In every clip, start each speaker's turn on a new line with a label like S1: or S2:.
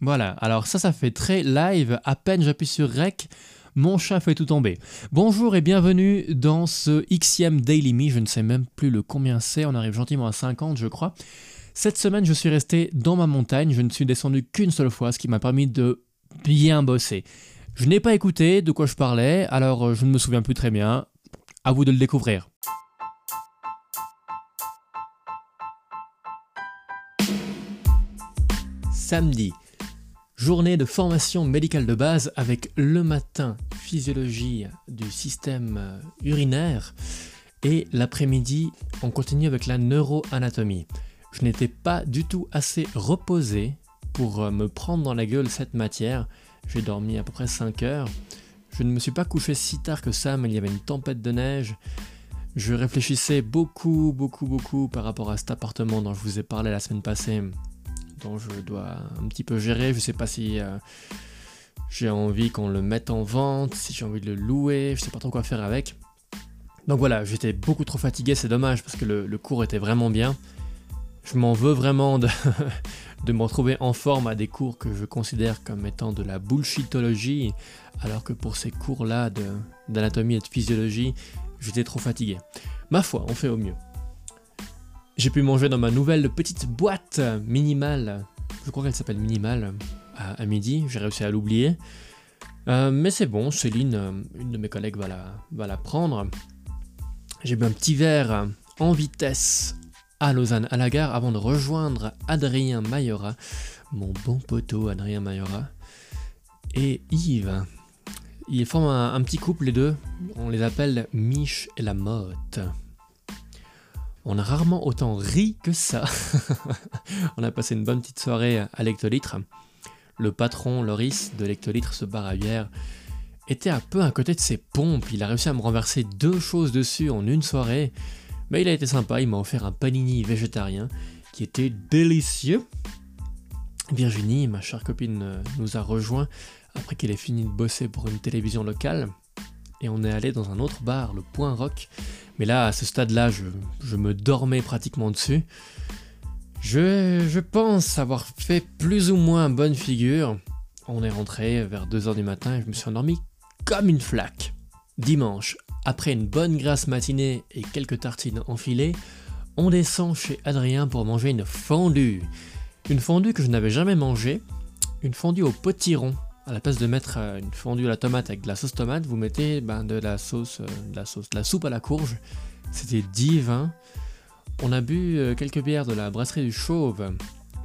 S1: Voilà, alors ça, ça fait très live. À peine j'appuie sur Rec, mon chat fait tout tomber. Bonjour et bienvenue dans ce Xème Daily Me. Je ne sais même plus le combien c'est. On arrive gentiment à 50, je crois. Cette semaine, je suis resté dans ma montagne. Je ne suis descendu qu'une seule fois, ce qui m'a permis de bien bosser. Je n'ai pas écouté de quoi je parlais, alors je ne me souviens plus très bien. À vous de le découvrir. Samedi, journée de formation médicale de base avec le matin physiologie du système euh, urinaire et l'après-midi on continue avec la neuroanatomie. Je n'étais pas du tout assez reposé pour euh, me prendre dans la gueule cette matière. J'ai dormi à peu près 5 heures. Je ne me suis pas couché si tard que ça, mais il y avait une tempête de neige. Je réfléchissais beaucoup, beaucoup, beaucoup par rapport à cet appartement dont je vous ai parlé la semaine passée dont je dois un petit peu gérer. Je sais pas si euh, j'ai envie qu'on le mette en vente, si j'ai envie de le louer, je sais pas trop quoi faire avec. Donc voilà, j'étais beaucoup trop fatigué, c'est dommage parce que le, cours était vraiment bien. Je m'en veux vraiment de, de me retrouver en forme à des cours que je considère comme étant de la bullshitologie, alors que pour ces cours-là d'anatomie et de physiologie, j'étais trop fatigué. Ma foi, on fait au mieux. J'ai pu manger dans ma nouvelle petite boîte minimale. Je crois qu'elle s'appelle Minimal à, midi. J'ai réussi à l'oublier. Euh, mais c'est bon, Céline, euh, une de mes collègues, va la, va la prendre. J'ai bu un petit verre en vitesse à Lausanne, à la gare, avant de rejoindre Adrien Mayora, mon bon poteau Adrien Mayora, et Yves. Ils forment un, un petit couple, les deux. On les appelle Mich et la Motte. On a rarement autant ri que ça. on a passé une bonne petite soirée à l'hectolitre. Le patron, Loris, de l'hectolitre, ce bar à bière, était un peu à côté de ses pompes. Il a réussi à me renverser deux choses dessus en une soirée. Mais il a été sympa, il m'a offert un panini végétarien qui était délicieux. Virginie, ma chère copine, nous a rejoint après qu'elle ait fini de bosser pour une télévision locale. Et on est allé dans un autre bar, le Point Rock, mais là, à ce stade-là, je, me dormais pratiquement dessus. Je, pense avoir fait plus ou moins bonne figure. On est rentré vers 2h du matin et je me suis endormi comme une flaque. Dimanche, après une bonne grasse matinée et quelques tartines enfilées, on descend chez Adrien pour manger une fondue. Une fondue que je n'avais jamais mangée, une fondue au potiron à la place de mettre euh, une fondue à la tomate avec de la sauce tomate, vous mettez ben, de la sauce, euh, de la sauce, de la soupe à la courge. C'était divin. On a bu euh, quelques bières de la brasserie du Chauve.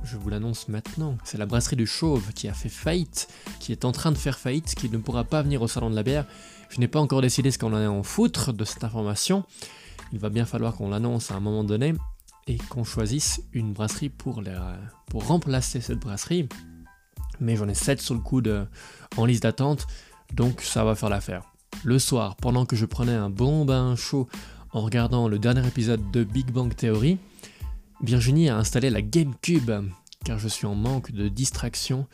S1: Je vous l'annonce maintenant. C'est la brasserie du Chauve qui a fait faillite, qui est en train de faire faillite, qui ne pourra pas venir au salon de la bière. Je n'ai pas encore décidé ce qu'on en est en foutre de cette information. Il va bien falloir qu'on l'annonce à un moment donné et qu'on choisisse une brasserie pour, pour remplacer cette brasserie mais j'en ai 7 sur le coude en liste d'attente, donc ça va faire l'affaire. Le soir, pendant que je prenais un bon bain chaud en regardant le dernier épisode de Big Bang Theory, Virginie a installé la GameCube, car je suis en manque de distraction.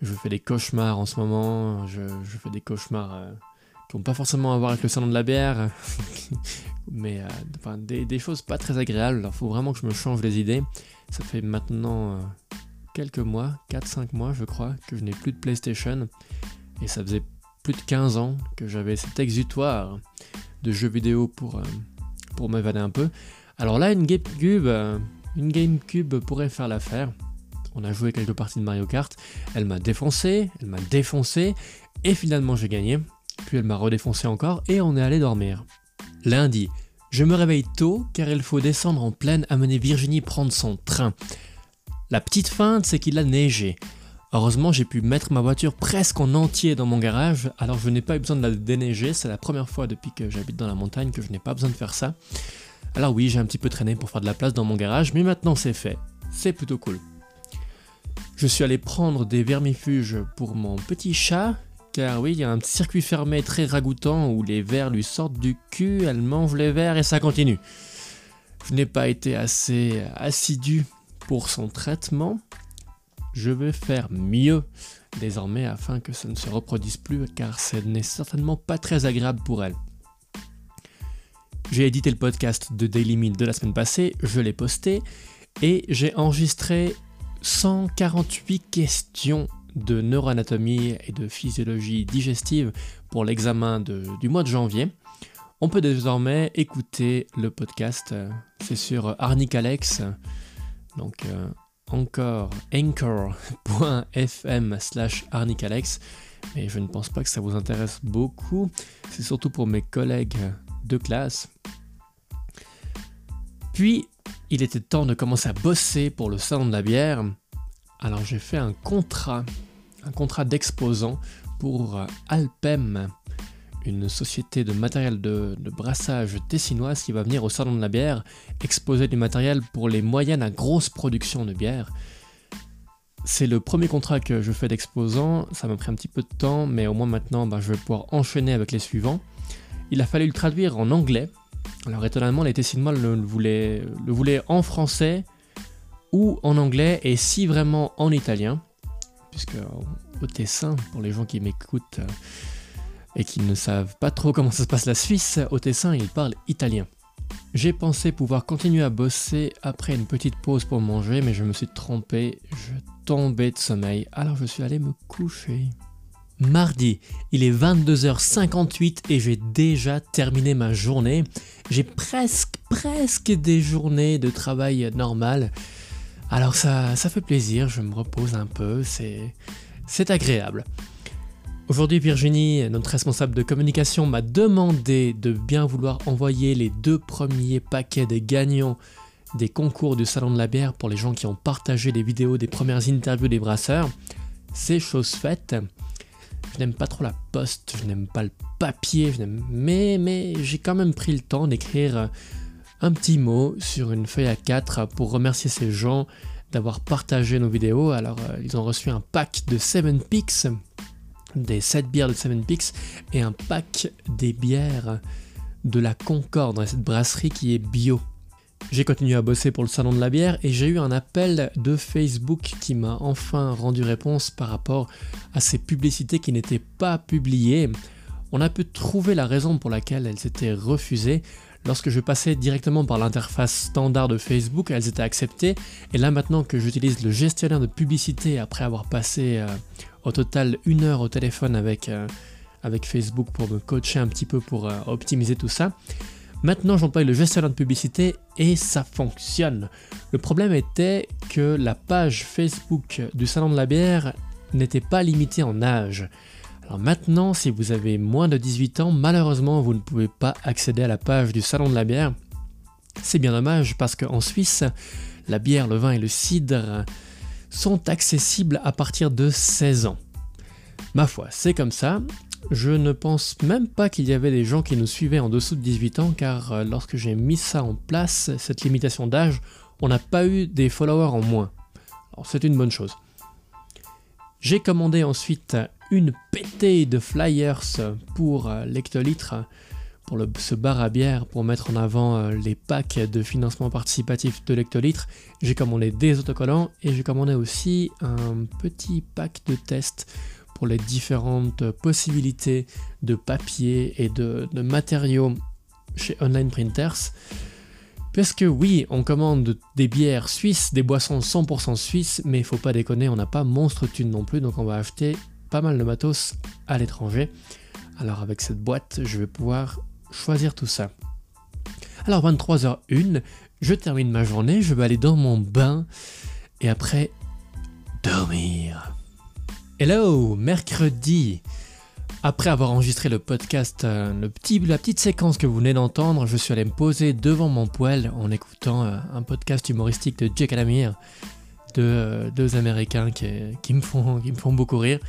S1: Je fais des cauchemars en ce moment, je, fais des cauchemars euh, qui n'ont pas forcément à voir avec le salon de la bière, mais euh, des, choses pas très agréables. Il faut vraiment que je me change les idées. Ça fait maintenant euh, quelques mois, 4-5 mois je crois, que je n'ai plus de PlayStation. Et ça faisait plus de 15 ans que j'avais cet exutoire de jeux vidéo pour, euh, m'évader un peu. Alors là, une GameCube, euh, une GameCube pourrait faire l'affaire. On a joué quelques parties de Mario Kart. Elle m'a défoncé, elle m'a défoncé, et finalement j'ai gagné. Puis elle m'a redéfoncé encore, et on est allé dormir. Lundi, je me réveille tôt car il faut descendre en plaine amener Virginie prendre son train. La petite feinte, c'est qu'il a neigé. Heureusement, j'ai pu mettre ma voiture presque en entier dans mon garage, alors je n'ai pas eu besoin de la déneiger. C'est la première fois depuis que j'habite dans la montagne que je n'ai pas besoin de faire ça. Alors oui, j'ai un petit peu traîné pour faire de la place dans mon garage, mais maintenant c'est fait. C'est plutôt cool. Je suis allé prendre des vermifuges pour mon petit chat, car oui, il y a un circuit fermé très ragoûtant où les vers lui sortent du cul, elle mange les vers et ça continue. Je n'ai pas été assez assidu pour son traitement, je vais faire mieux désormais afin que ça ne se reproduise plus car ce n'est certainement pas très agréable pour elle. J'ai édité le podcast de Daily Meal de la semaine passée, je l'ai posté et j'ai enregistré 148 questions de neuroanatomie et de physiologie digestive pour l'examen du mois de janvier. On peut désormais écouter le podcast. C'est sur Arnicalex. Donc euh, encore anchor.fm slash arnicalex. Mais je ne pense pas que ça vous intéresse beaucoup. C'est surtout pour mes collègues de classe. Puis, il était temps de commencer à bosser pour le salon de la bière. Alors j'ai fait un contrat, un contrat d'exposant pour Alpem, une société de matériel de, brassage tessinoise qui va venir au salon de la bière exposer du matériel pour les moyennes à grosses productions de bière. C'est le premier contrat que je fais d'exposant, ça m'a pris un petit peu de temps, mais au moins maintenant ben, je vais pouvoir enchaîner avec les suivants. Il a fallu le traduire en anglais alors étonnamment, les Tessinois le, voulaient, en français ou en anglais et si vraiment en italien, puisque au Tessin, pour les gens qui m'écoutent euh, et qui ne savent pas trop comment ça se passe la Suisse, au Tessin, ils parlent italien. J'ai pensé pouvoir continuer à bosser après une petite pause pour manger, mais je me suis trompé, je tombais de sommeil, alors je suis allé me coucher. Mardi, il est 22h58 et j'ai déjà terminé ma journée. J'ai presque, presque des journées de travail normal. Alors ça, ça fait plaisir, je me repose un peu, c'est, c'est agréable. Aujourd'hui, Virginie, notre responsable de communication, m'a demandé de bien vouloir envoyer les deux premiers paquets des gagnants des concours du Salon de la bière pour les gens qui ont partagé les vidéos des premières interviews des brasseurs. C'est chose faite. Je n'aime pas trop la poste, je n'aime pas le papier, mais, mais j'ai quand même pris le temps d'écrire un petit mot sur une feuille à 4 pour remercier ces gens d'avoir partagé nos vidéos. Alors, euh, ils ont reçu un pack de 7 Picks, des 7 bières de 7 Picks, et un pack des bières de la Concorde, cette brasserie qui est bio. J'ai continué à bosser pour le salon de la bière et j'ai eu un appel de Facebook qui m'a enfin rendu réponse par rapport à ces publicités qui n'étaient pas publiées. On a pu trouver la raison pour laquelle elles étaient refusées. Lorsque je passais directement par l'interface standard de Facebook, elles étaient acceptées. Et là maintenant que j'utilise le gestionnaire de publicité après avoir passé euh, au total une heure au téléphone avec, euh, avec Facebook pour me coacher un petit peu pour euh, optimiser tout ça, Maintenant, j'emploie le gestionnaire de publicité et ça fonctionne. Le problème était que la page Facebook du Salon de la bière n'était pas limitée en âge. Alors maintenant, si vous avez moins de 18 ans, malheureusement, vous ne pouvez pas accéder à la page du Salon de la bière. C'est bien dommage parce qu'en Suisse, la bière, le vin et le cidre sont accessibles à partir de 16 ans. Ma foi, c'est comme ça. Je ne pense même pas qu'il y avait des gens qui nous suivaient en dessous de 18 ans, car euh, lorsque j'ai mis ça en place, cette limitation d'âge, on n'a pas eu des followers en moins. C'est une bonne chose. J'ai commandé ensuite une pétée de flyers pour euh, l'hectolitre, pour ce bar à bière, pour mettre en avant euh, les packs de financement participatif de l'hectolitre. J'ai commandé des autocollants et j'ai commandé aussi un petit pack de tests pour les différentes possibilités de papier et de, matériaux chez Online Printers. Parce que oui, on commande des bières suisses, des boissons 100% suisses, mais il faut pas déconner, on n'a pas monstre thune non plus, donc on va acheter pas mal de matos à l'étranger. Alors avec cette boîte, je vais pouvoir choisir tout ça. Alors 23h01, je termine ma journée, je vais aller dans mon bain et après dormir. Hello, mercredi. Après avoir enregistré le podcast, euh, la petite séquence que vous venez d'entendre, je suis allé me poser devant mon poêle en écoutant euh, un podcast humoristique de Jake Alamir, de, euh, deux Américains qui me font beaucoup rire,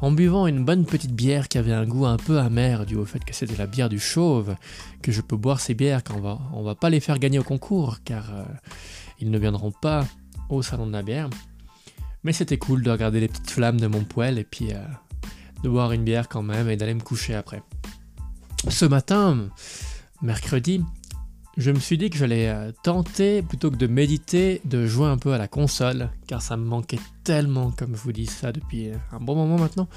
S1: en buvant une bonne petite bière qui avait un goût un peu amer dû au fait que c'était la bière du chauve, que je peux boire ces bières quand on va, va pas les faire gagner au concours, car ils ne viendront pas au salon de la bière. Mais c'était cool de regarder les petites flammes de mon poêle et puis euh, de boire une bière quand même et d'aller me coucher après. Ce matin, mercredi, je me suis dit que j'allais euh, tenter, plutôt que de méditer, de jouer un peu à la console, car ça me manquait tellement, comme je vous dis ça depuis euh, un bon moment maintenant.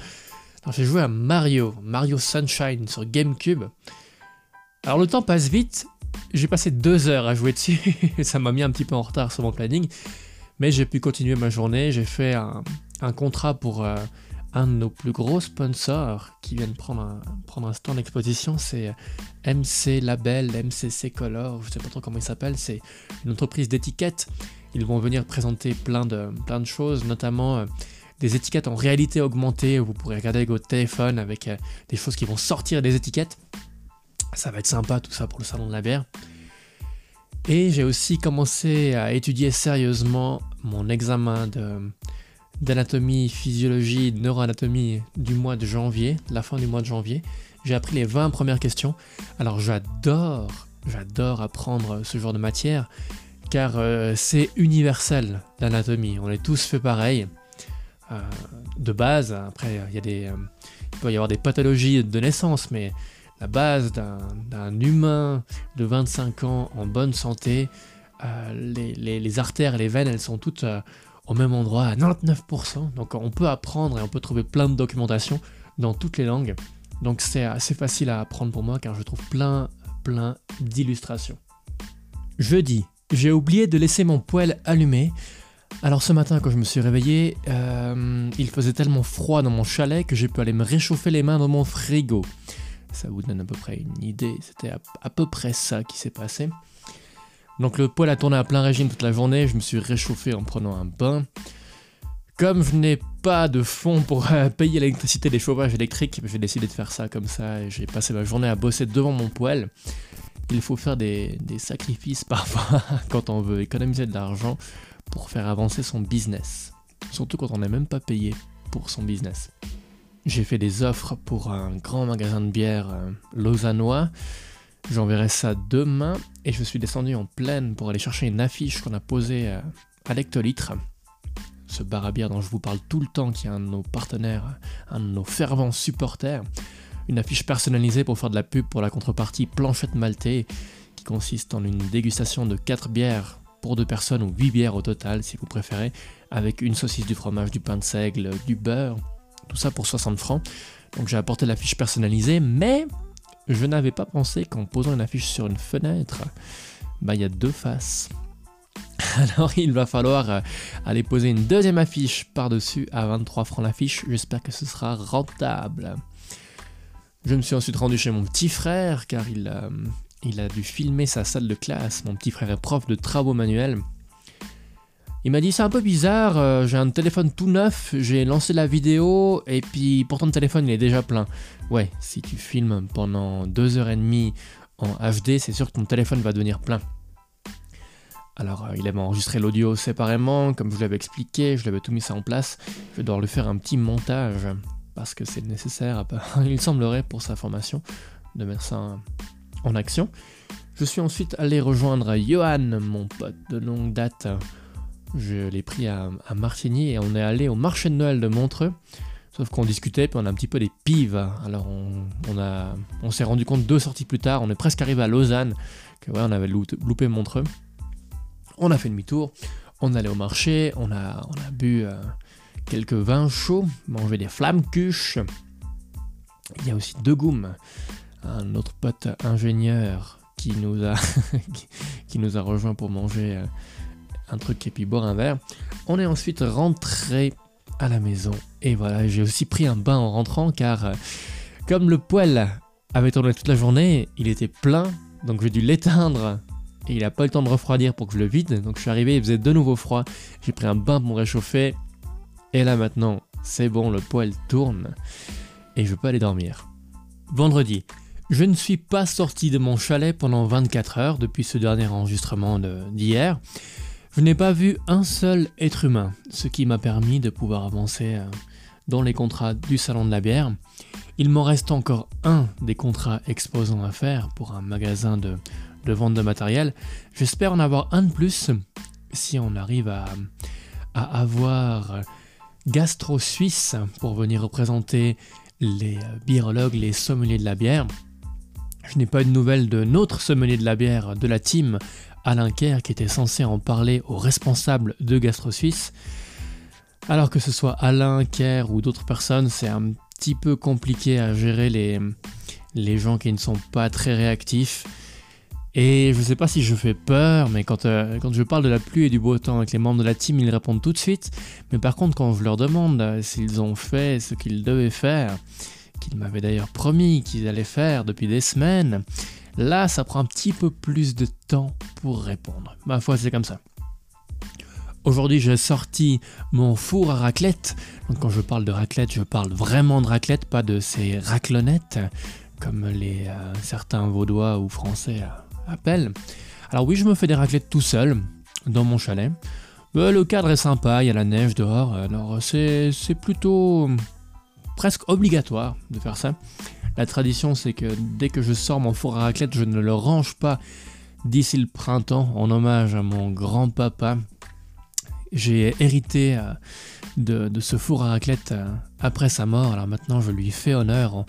S1: J'ai joué à Mario, Mario Sunshine sur GameCube. Alors le temps passe vite, j'ai passé deux heures à jouer dessus, et ça m'a mis un petit peu en retard sur mon planning. Mais j'ai pu continuer ma journée, j'ai fait un, contrat pour euh, un de nos plus gros sponsors qui viennent prendre un, prendre un stand d'exposition, c'est MC Label, MCC Color, je ne sais pas trop comment il s'appelle, c'est une entreprise d'étiquettes. Ils vont venir présenter plein de, plein de choses, notamment euh, des étiquettes en réalité augmentée, où vous pourrez regarder avec votre téléphone avec euh, des choses qui vont sortir des étiquettes. Ça va être sympa tout ça pour le salon de la bière. Et j'ai aussi commencé à étudier sérieusement mon examen d'anatomie, physiologie, neuroanatomie du mois de janvier, la fin du mois de janvier. J'ai appris les 20 premières questions. Alors j'adore, j'adore apprendre ce genre de matière car euh, c'est universel l'anatomie. On est tous fait pareil. Euh, de base, après il a euh, peut y avoir des pathologies de naissance, mais la base d'un humain de 25 ans en bonne santé, euh, les, artères et les veines, elles sont toutes au même endroit à 99%. Donc on peut apprendre et on peut trouver plein de documentation dans toutes les langues. Donc c'est assez facile à apprendre pour moi car je trouve plein, plein d'illustrations. Jeudi, j'ai oublié de laisser mon poêle allumé. Alors ce matin quand je me suis réveillé, euh, il faisait tellement froid dans mon chalet que j'ai pu aller me réchauffer les mains dans mon frigo. Ça vous donne à peu près une idée. C'était à, peu près ça qui s'est passé. Donc le poêle a tourné à plein régime toute la journée. Je me suis réchauffé en prenant un bain. Comme je n'ai pas de fonds pour euh, payer l'électricité des chauffages électriques, j'ai décidé de faire ça comme ça et j'ai passé ma journée à bosser devant mon poêle. Il faut faire des, sacrifices parfois quand on veut économiser de l'argent pour faire avancer son business. Surtout quand on n'est même pas payé pour son business. J'ai fait des offres pour un grand magasin de bière euh, lausannois. J'enverrai ça demain et je suis descendu en plaine pour aller chercher une affiche qu'on a posée euh, à l'hectolitre. Ce bar à bière dont je vous parle tout le temps, qui est un de nos partenaires, un de nos fervents supporters. Une affiche personnalisée pour faire de la pub pour la contrepartie Planchette Maltais, qui consiste en une dégustation de 4 bières pour 2 personnes ou 8 bières au total si vous préférez, avec une saucisse du fromage, du pain de seigle, du beurre, tout ça pour 60 francs. Donc j'ai apporté l'affiche personnalisée, mais je n'avais pas pensé qu'en posant une affiche sur une fenêtre, bah il y a deux faces. Alors il va falloir euh, aller poser une deuxième affiche par-dessus à 23 francs l'affiche. J'espère que ce sera rentable. Je me suis ensuite rendu chez mon petit frère car il, euh, il a dû filmer sa salle de classe. Mon petit frère est prof de travaux manuels. Il m'a dit c'est un peu bizarre, euh, j'ai un téléphone tout neuf, j'ai lancé la vidéo et puis pourtant le téléphone il est déjà plein. Ouais, si tu filmes pendant deux heures et demie en HD, c'est sûr que ton téléphone va devenir plein. Alors euh, il avait enregistré l'audio séparément, comme je l'avais expliqué, je l'avais tout mis ça en place. Je vais devoir lui faire un petit montage parce que c'est nécessaire, il semblerait pour sa formation, de mettre ça en action. Je suis ensuite allé rejoindre Johan, mon pote de longue date, je l'ai pris à, Martigny et on est allé au marché de Noël de Montreux. Sauf qu'on discutait, puis on a un petit peu des pives. Alors on, s'est rendu compte deux sorties plus tard, on est presque arrivé à Lausanne, que ouais, on avait loupé Montreux. On a fait demi-tour, on allait au marché, on a, on a bu euh, quelques vins chauds, mangé des flammes cuches. Il y a aussi deux goums, un autre pote ingénieur qui nous a, qui nous a rejoint pour manger euh, un truc et puis boire un verre. On est ensuite rentré à la maison et voilà, j'ai aussi pris un bain en rentrant car euh, comme le poêle avait tourné toute la journée, il était plein, donc j'ai dû l'éteindre et il n'a pas eu le temps de refroidir pour que je le vide. Donc je suis arrivé, il faisait de nouveau froid. J'ai pris un bain pour me réchauffer. Et là maintenant, c'est bon, le poêle tourne. Et je peux aller dormir. Vendredi. Je ne suis pas sorti de mon chalet pendant 24 heures depuis ce dernier enregistrement d'hier. Je n'ai pas vu un seul être humain, ce qui m'a permis de pouvoir avancer euh, dans les contrats du Salon de la bière. Il m'en reste encore un des contrats exposants à faire pour un magasin de, vente de matériel. J'espère en avoir un de plus si on arrive à, avoir Gastro Suisse pour venir représenter les biérologues, les sommeliers de la bière. Je n'ai pas eu de nouvelles de notre sommelier de la bière de la team Alain Kerr qui était censé en parler aux responsables de Gastro Suisse. Alors que ce soit Alain, Kerr ou d'autres personnes, c'est un petit peu compliqué à gérer les, les gens qui ne sont pas très réactifs. Et je sais pas si je fais peur, mais quand, euh, je parle de la pluie et du beau temps avec les membres de la team, ils répondent tout de suite. Mais par contre, quand je leur demande euh, s'ils ont fait ce qu'ils devaient faire, qu'ils m'avaient d'ailleurs promis qu'ils allaient faire depuis des semaines, là, ça prend un petit peu plus de temps pour répondre. Ma foi, c'est comme ça. Aujourd'hui, j'ai sorti mon four à raclette. Donc, quand je parle de raclette, je parle vraiment de raclette, pas de ces raclonettes, comme les, euh, certains vaudois ou français appelle. Alors oui, je me fais des raclettes tout seul, dans mon chalet. Euh, le cadre est sympa, il y a la neige dehors, alors c'est plutôt presque obligatoire de faire ça. La tradition, c'est que dès que je sors mon four à raclette, je ne le range pas d'ici le printemps, en hommage à mon grand-papa. J'ai hérité euh, de, ce four à raclette euh, après sa mort, alors maintenant je lui fais honneur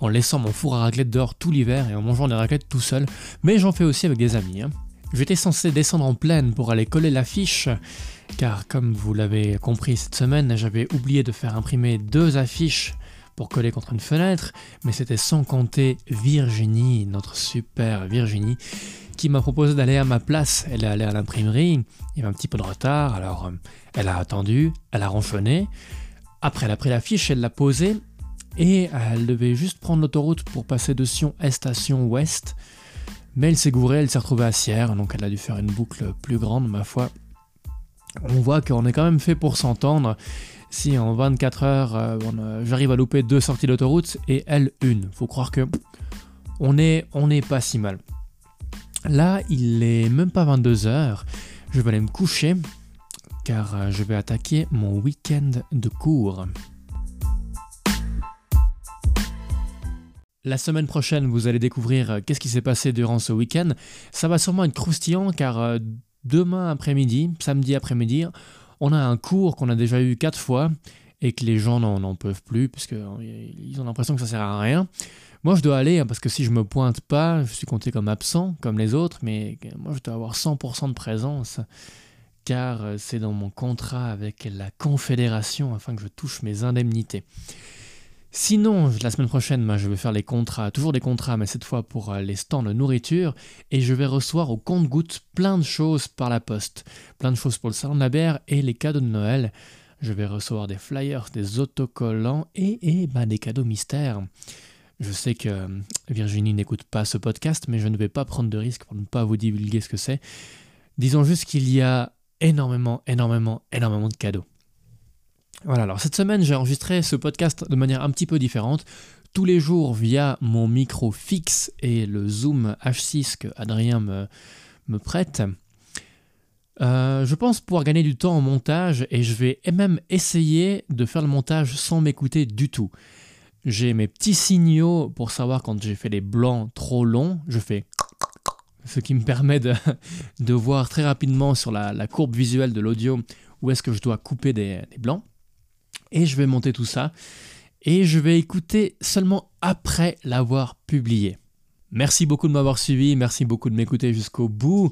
S1: en, laissant mon four à raclette dehors tout l'hiver et en mangeant des raclettes tout seul, mais j'en fais aussi avec des amis. Hein. J'étais censé descendre en plaine pour aller coller l'affiche, car comme vous l'avez compris cette semaine, j'avais oublié de faire imprimer deux affiches pour coller contre une fenêtre, mais c'était sans compter Virginie, notre super Virginie, qui m'a proposé d'aller à ma place. Elle est allée à l'imprimerie, il y avait un petit peu de retard, alors euh, elle a attendu, elle a ronchonné. Après, elle a pris l'affiche, elle l'a posée, et elle devait juste prendre l'autoroute pour passer de Sion Est à Sion Ouest. Mais elle s'est gourée, elle s'est retrouvée à Sierre, donc elle a dû faire une boucle plus grande, ma foi. On voit qu'on est quand même fait pour s'entendre. Si en 24 heures, euh, j'arrive à louper deux sorties d'autoroute et elle une. Faut croire que on est, on pas si mal. Là, il est même pas 22 heures. Je vais aller me coucher car euh, je vais attaquer mon week-end de cours. La semaine prochaine, vous allez découvrir euh, qu'est-ce qui s'est passé durant ce week-end. Ça va sûrement être croustillant car euh, demain après-midi, samedi après-midi, on a un cours qu'on a déjà eu quatre fois et que les gens n'en peuvent plus puisqu'ils euh, ont l'impression que ça sert à rien. Moi, je dois aller hein, parce que si je me pointe pas, je suis compté comme absent comme les autres, mais moi, je dois avoir 100% de présence car c'est dans mon contrat avec la Confédération afin que je touche mes indemnités. Sinon, la semaine prochaine, je vais faire les contrats, toujours des contrats, mais cette fois pour euh, les stands de nourriture, et je vais recevoir au compte-goutte plein de choses par la poste. Plein de choses pour le salon de la bière et les cadeaux de Noël. Je vais recevoir des flyers, des autocollants et, et bah, des cadeaux mystères. Je sais que euh, Virginie n'écoute pas ce podcast, mais je ne vais pas prendre de risque pour ne pas vous divulguer ce que c'est. Disons juste qu'il y a énormément, énormément, énormément de cadeaux. Voilà, alors cette semaine j'ai enregistré ce podcast de manière un petit peu différente, tous les jours via mon micro fixe et le Zoom H6 que Adrien me, me prête. Euh, je pense pouvoir gagner du temps en montage et je vais même essayer de faire le montage sans m'écouter du tout. J'ai mes petits signaux pour savoir quand j'ai fait des blancs trop longs, je fais ce qui me permet de voir très rapidement sur la, courbe visuelle de l'audio où est-ce que je dois couper des blancs et je vais monter tout ça et je vais écouter seulement après l'avoir publié. Merci beaucoup de m'avoir suivi, merci beaucoup de m'écouter jusqu'au bout.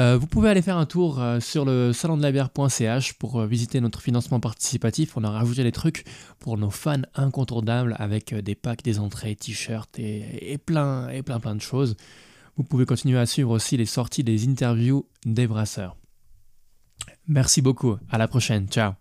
S1: Euh, vous pouvez aller faire un tour euh, sur le salon de la bière.ch pour euh, visiter notre financement participatif. On a rajouté des trucs pour nos fans incontournables avec des packs, des entrées, t-shirts et, plein, et plein plein de choses. Vous pouvez continuer à suivre aussi les sorties des interviews des brasseurs. Merci beaucoup, à la prochaine, ciao